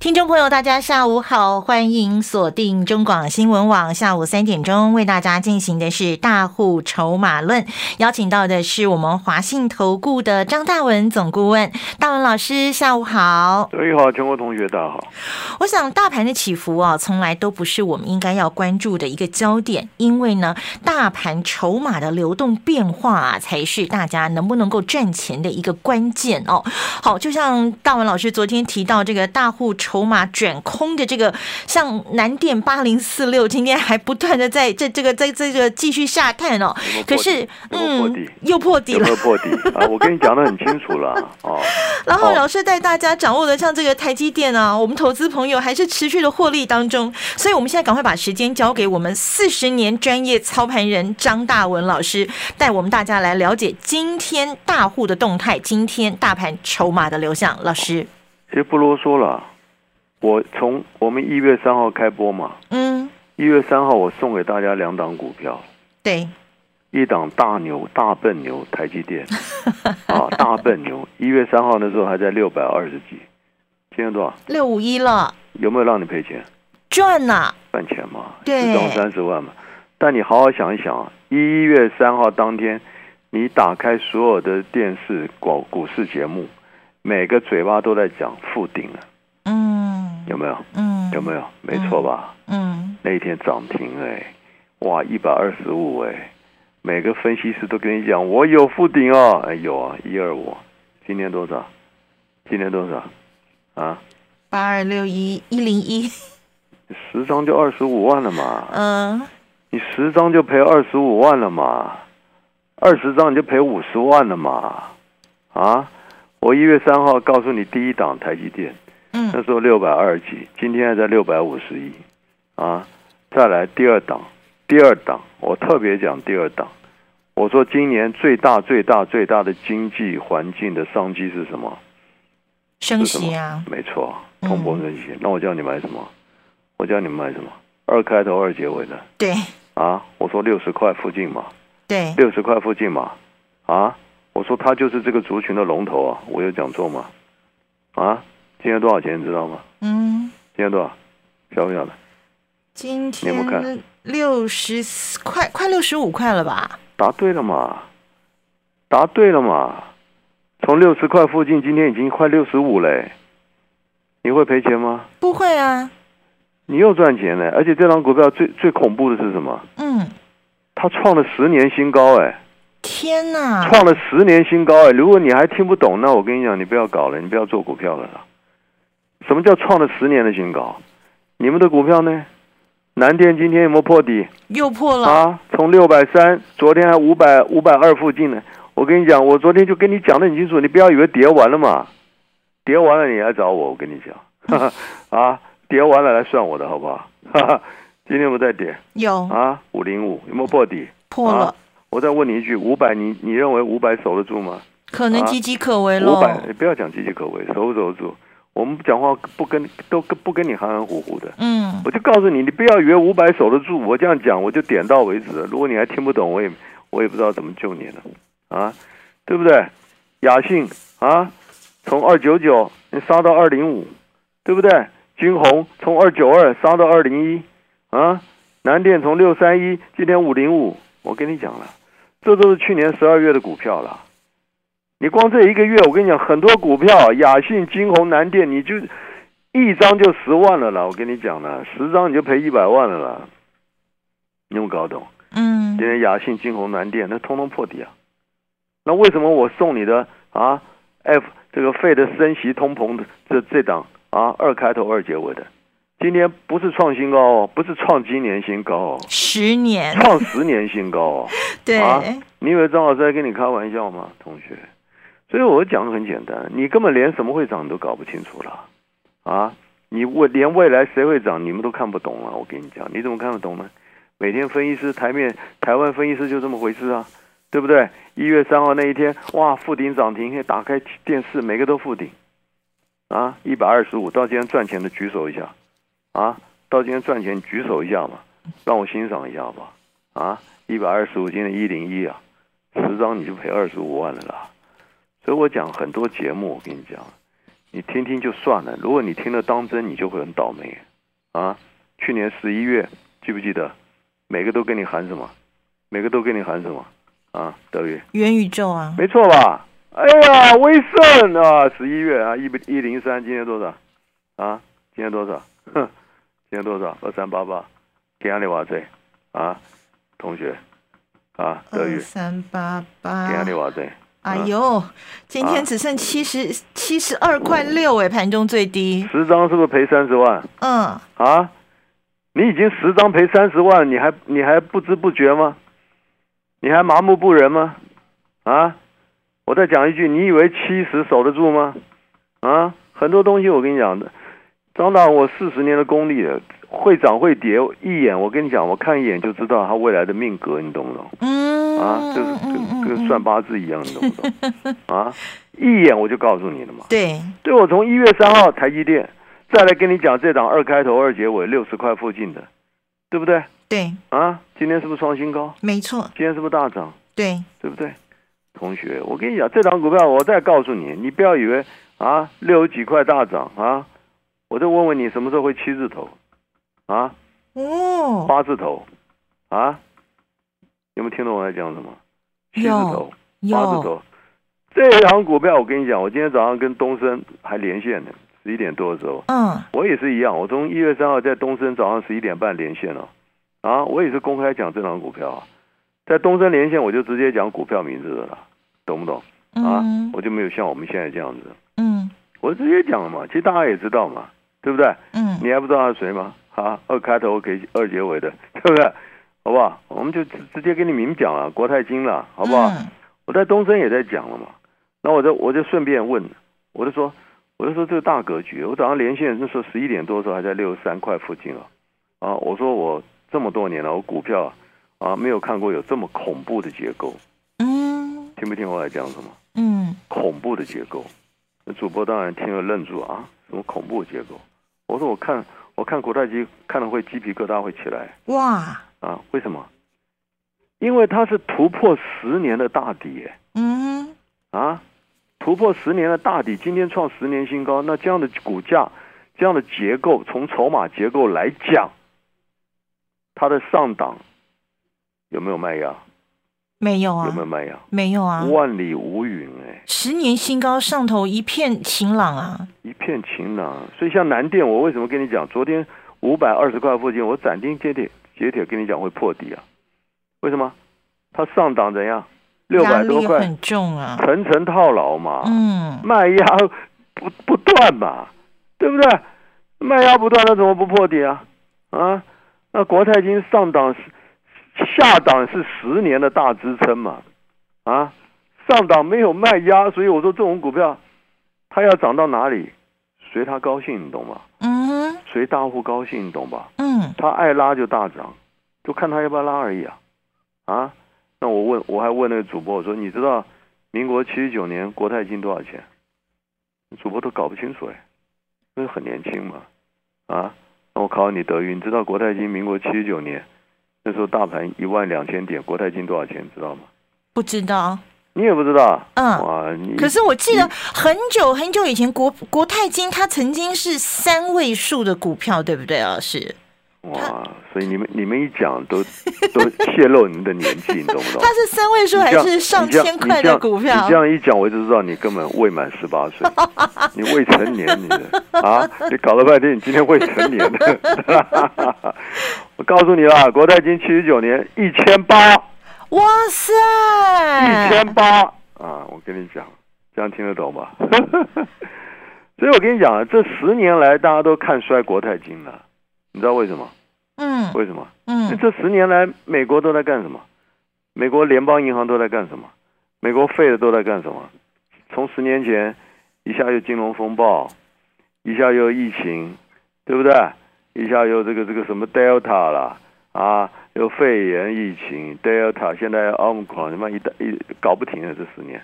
听众朋友，大家下午好，欢迎锁定中广新闻网，下午三点钟为大家进行的是大户筹码论，邀请到的是我们华信投顾的张大文总顾问，大文老师，下午好。各位好，全国同学大家好。我想大盘的起伏啊，从来都不是我们应该要关注的一个焦点，因为呢，大盘筹码的流动变化啊，才是大家能不能够赚钱的一个关键哦。好，就像大文老师昨天提到这个大户。筹码卷空的这个，像南电八零四六，今天还不断的在这这个在这个继续下探哦。可是，嗯，又破底了。又破底啊！我跟你讲的很清楚了哦。然后老师带大家掌握的像这个台积电啊，我们投资朋友还是持续的获利当中。所以，我们现在赶快把时间交给我们四十年专业操盘人张大文老师，带我们大家来了解今天大户的动态，今天大盘筹码的流向。老师，其实不啰嗦了。我从我们一月三号开播嘛，嗯，一月三号我送给大家两档股票，对，一档大牛大笨牛台积电，啊，大笨牛，一月三号那时候还在六百二十几，今天多少？六五一了，有没有让你赔钱？赚呐，赚钱嘛，对，涨三十万嘛。但你好好想一想啊，一月三号当天，你打开所有的电视广股市节目，每个嘴巴都在讲负顶了。有没有？嗯，有没有？没错吧？嗯，那一天涨停哎，哇，一百二十五哎，每个分析师都跟你讲，我有附顶哦，哎有啊，一二五，今天多少？今天多少？啊？八二六一一零一，十张就二十五万了嘛？嗯，你十张就赔二十五万了嘛？二十张你就赔五十万了嘛？啊？我一月三号告诉你，第一档台积电。那时候六百二几，今天还在六百五十一，啊，再来第二档，第二档，我特别讲第二档，我说今年最大最大最大的经济环境的商机是什么？升息啊，没错，通货升息。那我叫你买什么？我叫你买什么？二开头二结尾的。对。啊，我说六十块附近嘛。对。六十块附近嘛。啊，我说它就是这个族群的龙头啊，我有讲错吗？啊？今天多少钱你知道吗？嗯，今天多少？晓不晓得？今天六十块，快六十五块了吧？答对了嘛？答对了嘛？从六十块附近，今天已经快六十五嘞。你会赔钱吗？不会啊。你又赚钱了，而且这张股票最最恐怖的是什么？嗯，它创了十年新高哎！天哪！创了十年新高哎！如果你还听不懂，那我跟你讲，你不要搞了，你不要做股票了啦。什么叫创了十年的新高？你们的股票呢？南电今天有没有破底？又破了啊！从六百三，昨天还五百五百二附近呢。我跟你讲，我昨天就跟你讲的很清楚，你不要以为跌完了嘛，跌完了你来找我。我跟你讲，啊，跌完了来算我的好不好？今天有没有在跌？有啊，五零五有没有破底？破了。我再问你一句，五百，你你认为五百守得住吗？可能岌岌可危了。五百，你不要讲岌岌可危，守不守得住？我们讲话不跟都跟不跟你含含糊糊的，嗯，我就告诉你，你不要以为五百守得住，我这样讲我就点到为止了。如果你还听不懂，我也我也不知道怎么救你了，啊，对不对？雅信啊，从二九九你杀到二零五，对不对？金红从二九二杀到二零一，啊，南电从六三一今天五零五，我跟你讲了，这都是去年十二月的股票了。你光这一个月，我跟你讲，很多股票，雅信、金鸿、南电，你就一张就十万了啦。我跟你讲了，十张你就赔一百万了啦。你有搞懂？嗯。今天雅信、金鸿、南电，那通通破底啊。那为什么我送你的啊？F 这个费的升息通膨的这这档啊，二开头二结尾的，今天不是创新高哦，不是创今年新高哦，十年创十年新高哦。对啊。你以为张老师在跟你开玩笑吗，同学？所以我讲的很简单，你根本连什么会涨都搞不清楚了，啊！你未连未来谁会涨，你们都看不懂了。我跟你讲，你怎么看得懂呢？每天分析师台面，台湾分析师就这么回事啊，对不对？一月三号那一天，哇，附顶涨停，打开电视，每个都附顶，啊，一百二十五，到今天赚钱的举手一下，啊，到今天赚钱举手一下嘛，让我欣赏一下吧，啊，一百二十五，今天一零一啊，十张你就赔二十五万了啦。所以我讲很多节目，我跟你讲，你听听就算了，如果你听了当真，你就会很倒霉，啊，去年十一月记不记得？每个都跟你喊什么？每个都跟你喊什么？啊，德宇，元宇宙啊，没错吧？哎呀，威盛啊，十一月啊，一一零三，今天多少？啊，今天多少？哼，今天多少？二三八八，给阿里瓦这啊，同学啊，德宇，三八八，给阿里瓦这。哎呦，今天只剩七十七十二块六哎，盘中最低，十张是不是赔三十万？嗯，啊。你已经十张赔三十万，你还你还不知不觉吗？你还麻木不仁吗？啊！我再讲一句，你以为七十守得住吗？啊！很多东西我跟你讲的，张大，我四十年的功力了，会涨会跌，一眼我跟你讲，我看一眼就知道他未来的命格，你懂不懂？嗯。啊，就是跟跟算八字一样，你懂不懂？啊！一眼我就告诉你了嘛。对。对我从一月三号台积电。再来跟你讲这档二开头二结尾六十块附近的，对不对？对啊，今天是不是创新高？没错。今天是不是大涨？对，对不对？同学，我跟你讲，这档股票我再告诉你，你不要以为啊六十几块大涨啊，我再问问你什么时候会七字头啊？哦，八字头啊？有没有听懂我在讲什么？七字头，八字头。这行股票我跟你讲，我今天早上跟东升还连线呢。十一点多的时候，嗯，我也是一样。我从一月三号在东升早上十一点半连线了，啊，我也是公开讲这档股票啊，在东升连线我就直接讲股票名字的了，懂不懂？啊，我就没有像我们现在这样子，嗯，我直接讲了嘛。其实大家也知道嘛，对不对？嗯，你还不知道他是谁吗？啊，二开头给二结尾的，对不对？好不好？我们就直直接跟你明讲了，国泰金了，好不好？我在东升也在讲了嘛，那我就我就顺便问，我就说。我就说这个大格局，我早上连线那时候十一点多的时候还在六十三块附近啊，啊，我说我这么多年了，我股票啊没有看过有这么恐怖的结构，嗯，听不听我来讲什么？嗯，恐怖的结构，那主播当然听了愣住啊，什么恐怖的结构？我说我看我看国泰金看了会鸡皮疙瘩会起来，哇，啊，为什么？因为它是突破十年的大底，嗯，啊。突破十年的大底，今天创十年新高。那这样的股价，这样的结构，从筹码结构来讲，它的上档有没有卖压？没有啊。有没有卖压？没有啊。万里无云哎。十年新高上头一片晴朗啊。一片晴朗。所以像南电，我为什么跟你讲？昨天五百二十块附近，我斩钉截铁、截铁跟你讲会破底啊？为什么？它上档怎样？六百多块很重啊，层层套牢嘛，嗯，卖压不不断嘛，对不对？卖压不断，那怎么不破底啊？啊，那国泰金上档下档是十年的大支撑嘛，啊，上档没有卖压，所以我说这种股票，它要涨到哪里，随它高兴，你懂吗？嗯，随大户高兴，你懂吧？嗯，他爱拉就大涨，就看他要不要拉而已啊，啊。那我问，我还问那个主播，我说你知道民国七十九年国泰金多少钱？主播都搞不清楚哎，因为很年轻嘛，啊？那我考你德云，你知道国泰金民国七十九年那时候大盘一万两千点，国泰金多少钱？知道吗？不知道。你也不知道？嗯。哇，你可是我记得很久很久以前国国泰金它曾经是三位数的股票，对不对啊？是。哇，所以你们你们一讲都 都泄露你们的年纪，你懂不懂？它是三位数还是上千块的股票？你这样一讲，我就知道你根本未满十八岁，你未成年，你啊，你搞了半天，你今天未成年的。我告诉你啦，国泰金七十九年一千八，哇塞，一千八啊！我跟你讲，这样听得懂吧？所以我跟你讲啊，这十年来大家都看衰国泰金了。你知道为什么？嗯，为什么？嗯，这十年来，美国都在干什么？美国联邦银行都在干什么？美国废的都在干什么？从十年前，一下又金融风暴，一下又疫情，对不对？一下又这个这个什么 Delta 了啊，有肺炎疫情，Delta，现在 Omicron，他妈一一搞不停了这十年。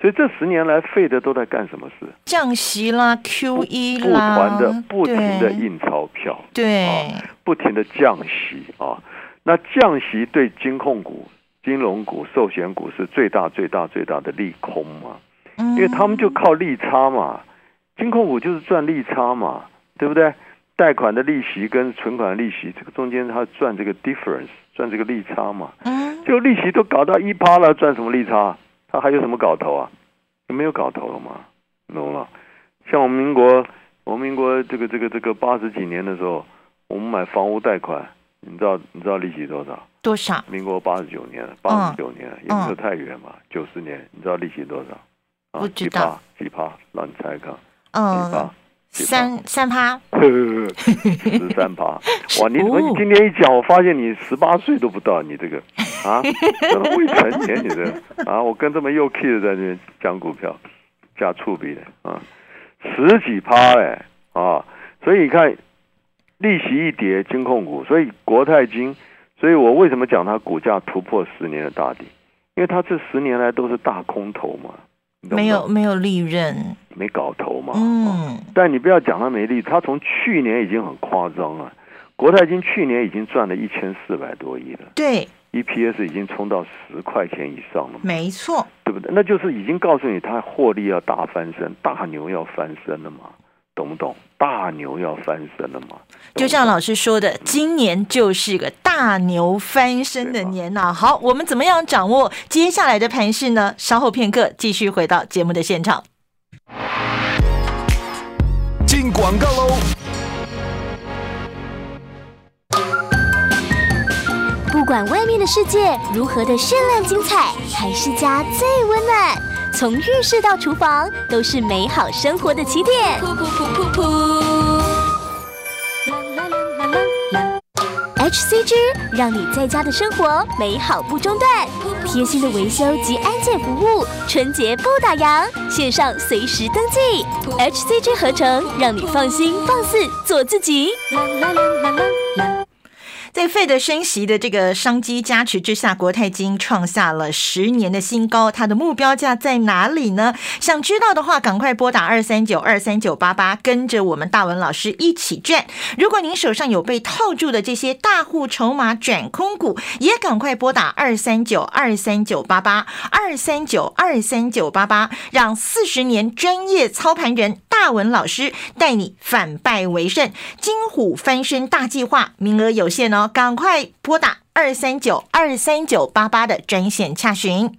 所以这十年来，费德都在干什么事？降息啦，QE 啦，不团的不停的印钞票，对，不停的降息啊。那降息对金控股、金融股、寿险股是最大、最大、最大的利空嘛？因为他们就靠利差嘛，金控股就是赚利差嘛，对不对？贷款的利息跟存款利息，这个中间他赚这个 difference，赚这个利差嘛。嗯，就利息都搞到一趴了，赚什么利差？他还有什么搞头啊？没有搞头了嘛，懂了？像我们民国，我们民国这个这个这个八十几年的时候，我们买房屋贷款，你知道你知道利息多少？多少？民国八十九年，八十九年也没有太远嘛，九十年，你知道利息多少？不知道。几趴？让你猜看。嗯。三三趴，十三趴，哇！你怎么今天一讲，我发现你十八岁都不到，你这个啊，未成年，你这啊，我跟这么幼 kid 在那边讲股票，加触笔的啊，十几趴哎啊，所以你看利息一跌，金控股，所以国泰金，所以我为什么讲它股价突破十年的大底？因为它这十年来都是大空头嘛。没有没有利润，没搞头嘛。嗯，但你不要讲它没利，它从去年已经很夸张了。国泰金去年已经赚了一千四百多亿了，对，EPS 已经冲到十块钱以上了，没错，对不对？那就是已经告诉你，它获利要大翻身，大牛要翻身了嘛。懂不懂？大牛要翻身了嘛？就像老师说的，今年就是个大牛翻身的年呐。好，我们怎么样掌握接下来的盘势呢？稍后片刻，继续回到节目的现场。进广告喽！不管外面的世界如何的绚烂精彩，还是家最温暖。从浴室到厨房，都是美好生活的起点。噗噗噗噗噗。HCG 让你在家的生活美好不中断，贴心的维修及安检服务，春节不打烊，线上随时登记。HCG 合成，让你放心放肆做自己。在费德升息的这个商机加持之下，国泰金创下了十年的新高。它的目标价在哪里呢？想知道的话，赶快拨打二三九二三九八八，跟着我们大文老师一起赚。如果您手上有被套住的这些大户筹码转空股，也赶快拨打二三九二三九八八二三九二三九八八，让四十年专业操盘人大文老师带你反败为胜。金虎翻身大计划，名额有限哦。赶快拨打二三九二三九八八的专线洽询。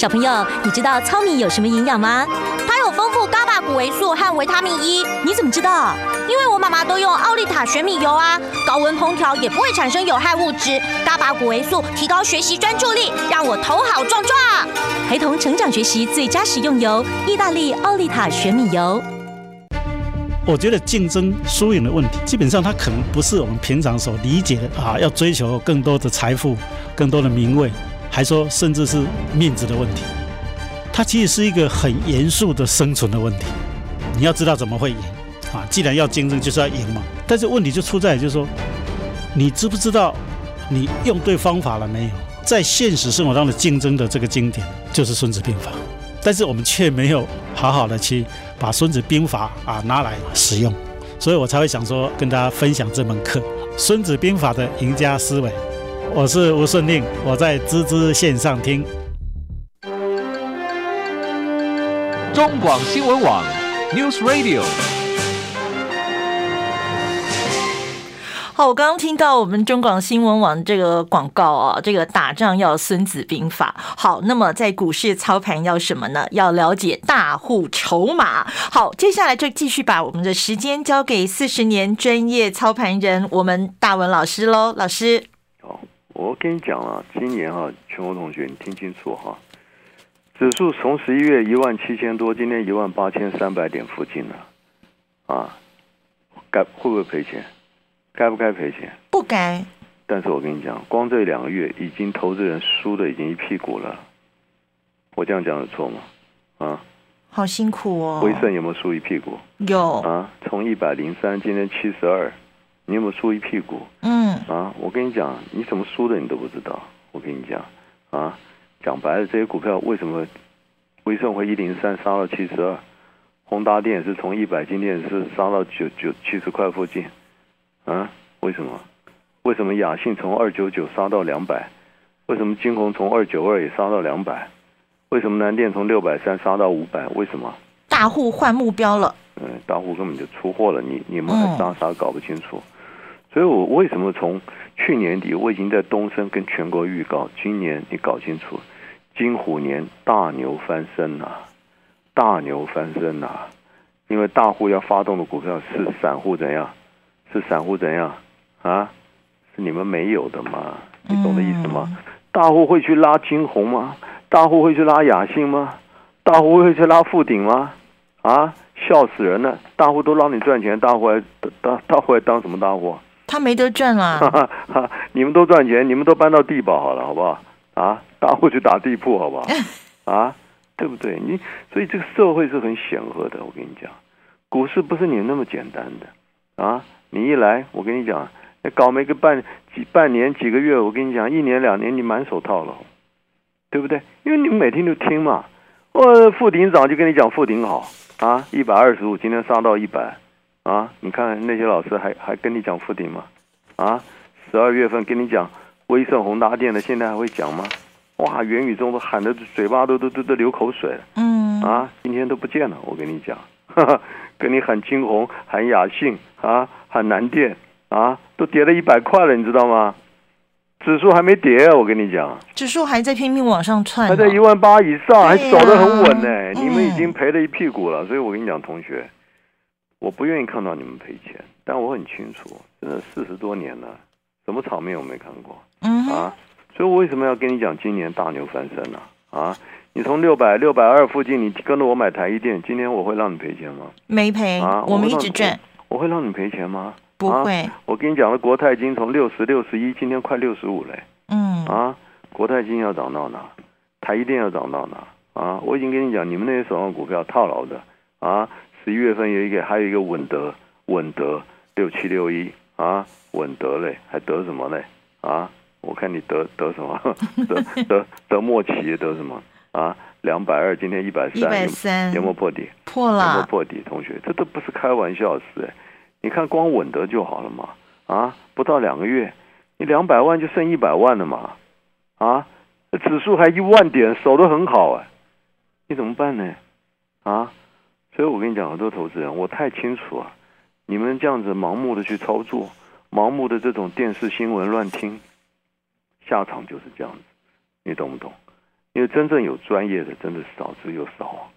小朋友，你知道糙米有什么营养吗？它有丰富伽马谷维素和维他命 E。你怎么知道？因为我妈妈都用奥利塔玄米油啊，高温烹调也不会产生有害物质。伽马谷维素提高学习专注力，让我头好壮壮。陪同成长学习最佳食用油，意大利奥利塔玄米油。我觉得竞争输赢的问题，基本上它可能不是我们平常所理解的啊，要追求更多的财富、更多的名位。还说，甚至是面子的问题，它其实是一个很严肃的生存的问题。你要知道怎么会赢啊！既然要竞争，就是要赢嘛。但是问题就出在，就是说，你知不知道你用对方法了没有？在现实生活当中的竞争的这个经典就是《孙子兵法》，但是我们却没有好好的去把《孙子兵法》啊拿来使用，所以我才会想说跟大家分享这门课《孙子兵法》的赢家思维。我是吴顺令，我在滋滋线上听中广新闻网 News Radio。好，我刚刚听到我们中广新闻网这个广告啊，这个打仗要《孙子兵法》。好，那么在股市操盘要什么呢？要了解大户筹码。好，接下来就继续把我们的时间交给四十年专业操盘人，我们大文老师喽，老师。我跟你讲啊，今年啊，全国同学你听清楚哈，指数从十一月一万七千多，今天一万八千三百点附近了，啊，该会不会赔钱？该不该赔钱？不该。但是我跟你讲，光这两个月已经投资人输的已经一屁股了。我这样讲有错吗？啊，好辛苦哦。威盛有没有输一屁股？有啊，从一百零三，今天七十二，你有没有输一屁股？嗯。啊，我跟你讲，你怎么输的你都不知道。我跟你讲，啊，讲白了，这些股票为什么威盛会一零三杀到七十二？宏达电是从一百，今天是杀到九九七十块附近。啊，为什么？为什么雅信从二九九杀到两百？为什么金红从二九二也杀到两百？为什么南电从六百三杀到五百？为什么？大户换目标了。嗯，大户根本就出货了，你你们还杀杀搞不清楚。所以我为什么从去年底我已经在东升跟全国预告，今年你搞清楚，金虎年大牛翻身呐，大牛翻身呐，因为大户要发动的股票是 散户怎样？是散户怎样？啊？是你们没有的吗？你懂的意思吗？大户会去拉金红吗？大户会去拉雅信吗？大户会去拉富鼎吗？啊，笑死人了！大户都让你赚钱，大户还大大户还当什么大户？他没得赚啦！你们都赚钱，你们都搬到地堡好了，好不好？啊，大户去打地铺，好不好？啊，对不对？你所以这个社会是很险恶的。我跟你讲，股市不是你那么简单的啊！你一来，我跟你讲。搞没个半几半年几个月，我跟你讲，一年两年你满手套了，对不对？因为你们每天都听嘛。我副顶长就跟你讲副顶好啊，一百二十五，今天上到一百啊。你看那些老师还还跟你讲副顶吗？啊，十二月份跟你讲威盛宏达电的，现在还会讲吗？哇，元宇宙都喊的嘴巴都都都都流口水了。嗯。啊，今天都不见了，我跟你讲，跟你喊金红，喊雅信啊，喊南电。啊，都跌了一百块了，你知道吗？指数还没跌，我跟你讲，指数还在拼命往上窜，还在一万八以上，还走得很稳呢。你们已经赔了一屁股了，所以我跟你讲，同学，我不愿意看到你们赔钱，但我很清楚，真的四十多年了，什么场面我没看过，嗯啊，所以我为什么要跟你讲今年大牛翻身呢？啊，你从六百六百二附近，你跟着我买台一电，今天我会让你赔钱吗？没赔啊，我们一直赚，我会让你赔钱吗？不会，我跟你讲了，国泰金从六十六十一，今天快六十五嘞。嗯啊，国泰金要涨到哪？台一电要涨到哪？啊，我已经跟你讲，你们那些手上股票套牢的啊，十一月份有一个，还有一个稳德，稳德六七六一啊，稳德嘞，还得什么嘞？啊，我看你得得什么？得得得末期得什么？啊，两百二，今天一百三，一百三，有没有破底？破了，有没有破底？同学，这都不是开玩笑的事哎。你看，光稳得就好了嘛！啊，不到两个月，你两百万就剩一百万了嘛！啊，指数还一万点，守得很好哎，你怎么办呢？啊，所以我跟你讲，很多投资人，我太清楚啊，你们这样子盲目的去操作，盲目的这种电视新闻乱听，下场就是这样子，你懂不懂？因为真正有专业的，真的少之又少啊，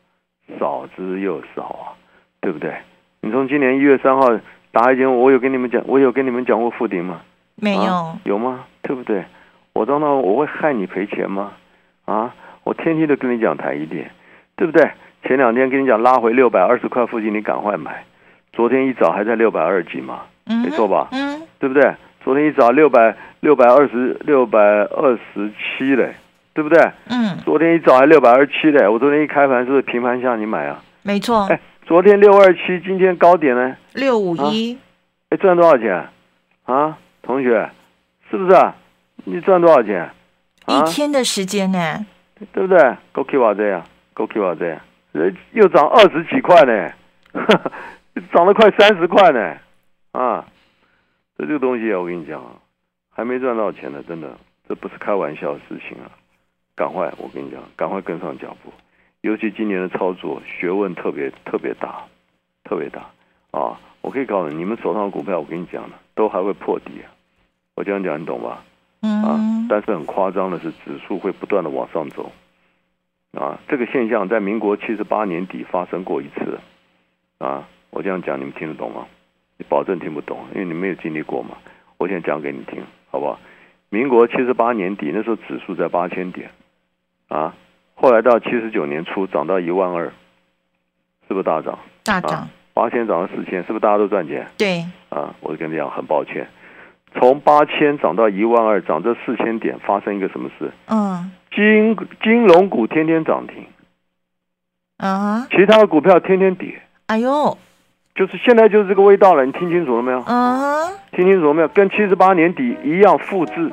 少之又少啊，对不对？你从今年一月三号打一针，我有跟你们讲，我有跟你们讲过复顶吗？没有，有吗？对不对？我当然我会害你赔钱吗？啊，我天天都跟你讲台一点，对不对？前两天跟你讲拉回六百二十块附近，你赶快买。昨天一早还在六百二几嘛，没错吧？嗯，对不对？昨天一早六百六百二十六百二十七嘞，对不对？嗯，昨天一早还六百二十七嘞，我昨天一开盘是不是平盘下你买啊？没错。哎。昨天六二七，今天高点呢？六五一，哎，赚多少钱？啊，同学，是不是啊？你赚多少钱？一天的时间呢？对不对？够 Q 啊这样，够 Q 啊这样，人又涨二十几块呢，涨了快三十块呢，啊，这这个东西啊，我跟你讲啊，还没赚到钱呢，真的，这不是开玩笑的事情啊，赶快，我跟你讲，赶快跟上脚步。尤其今年的操作学问特别特别大，特别大啊！我可以告诉你，你们手上的股票，我跟你讲了，都还会破底啊！我这样讲，你懂吧？嗯。啊，但是很夸张的是，指数会不断的往上走啊！这个现象在民国七十八年底发生过一次啊！我这样讲，你们听得懂吗？你保证听不懂，因为你没有经历过嘛。我现在讲给你听，好不好？民国七十八年底那时候指数在八千点，啊，后来到七十九年初涨到一万二，是不是大涨？大涨，八千涨到四千，是不是大家都赚钱？对，啊，我跟你讲，很抱歉，从八千涨到一万二，涨这四千点，发生一个什么事？嗯，金金融股天天涨停，啊，其他的股票天天跌。哎呦！就是现在就是这个味道了，你听清楚了没有？嗯，听清楚了没有？跟七十八年底一样复制，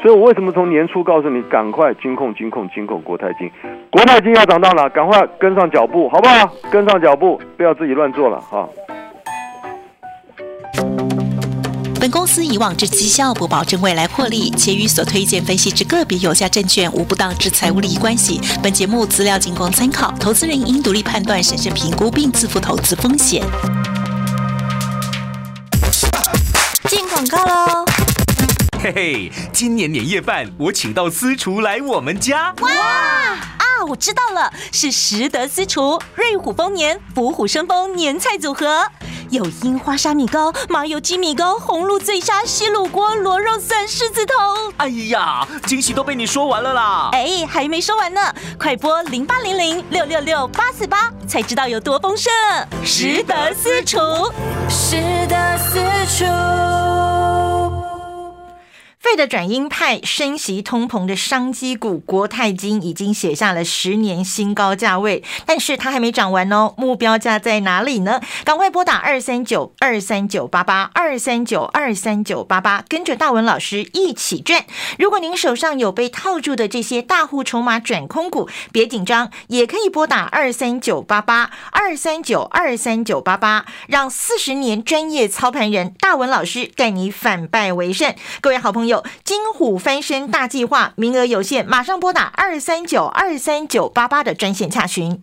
所以我为什么从年初告诉你赶快金控、金控、金控国泰金，国泰金要涨到了？赶快跟上脚步，好不好？跟上脚步，不要自己乱做了哈。本公司以往之绩效不保证未来获利，且与所推荐分析之个别有价证券无不当之财务利益关系。本节目资料仅供参考，投资人应独立判断、审慎评估并自负投资风险。进广告喽！嘿嘿，今年年夜饭我请到私厨来我们家。哇啊！我知道了，是食德私厨瑞虎丰年福虎生风年菜组合。有樱花沙米糕、麻油鸡米糕、红露醉虾、西卤锅、螺肉蒜、狮子头。哎呀，惊喜都被你说完了啦！哎，还没说完呢，快拨零八零零六六六八四八，才知道有多丰盛。食得私厨，食得私厨。的转鹰派升息通膨的商机股国泰金已经写下了十年新高价位，但是它还没涨完哦。目标价在哪里呢？赶快拨打二三九二三九八八二三九二三九八八，跟着大文老师一起赚。如果您手上有被套住的这些大户筹码转空股，别紧张，也可以拨打二三九八八二三九二三九八八，让四十年专业操盘人大文老师带你反败为胜。各位好朋友。金虎翻身大计划，名额有限，马上拨打二三九二三九八八的专线洽询。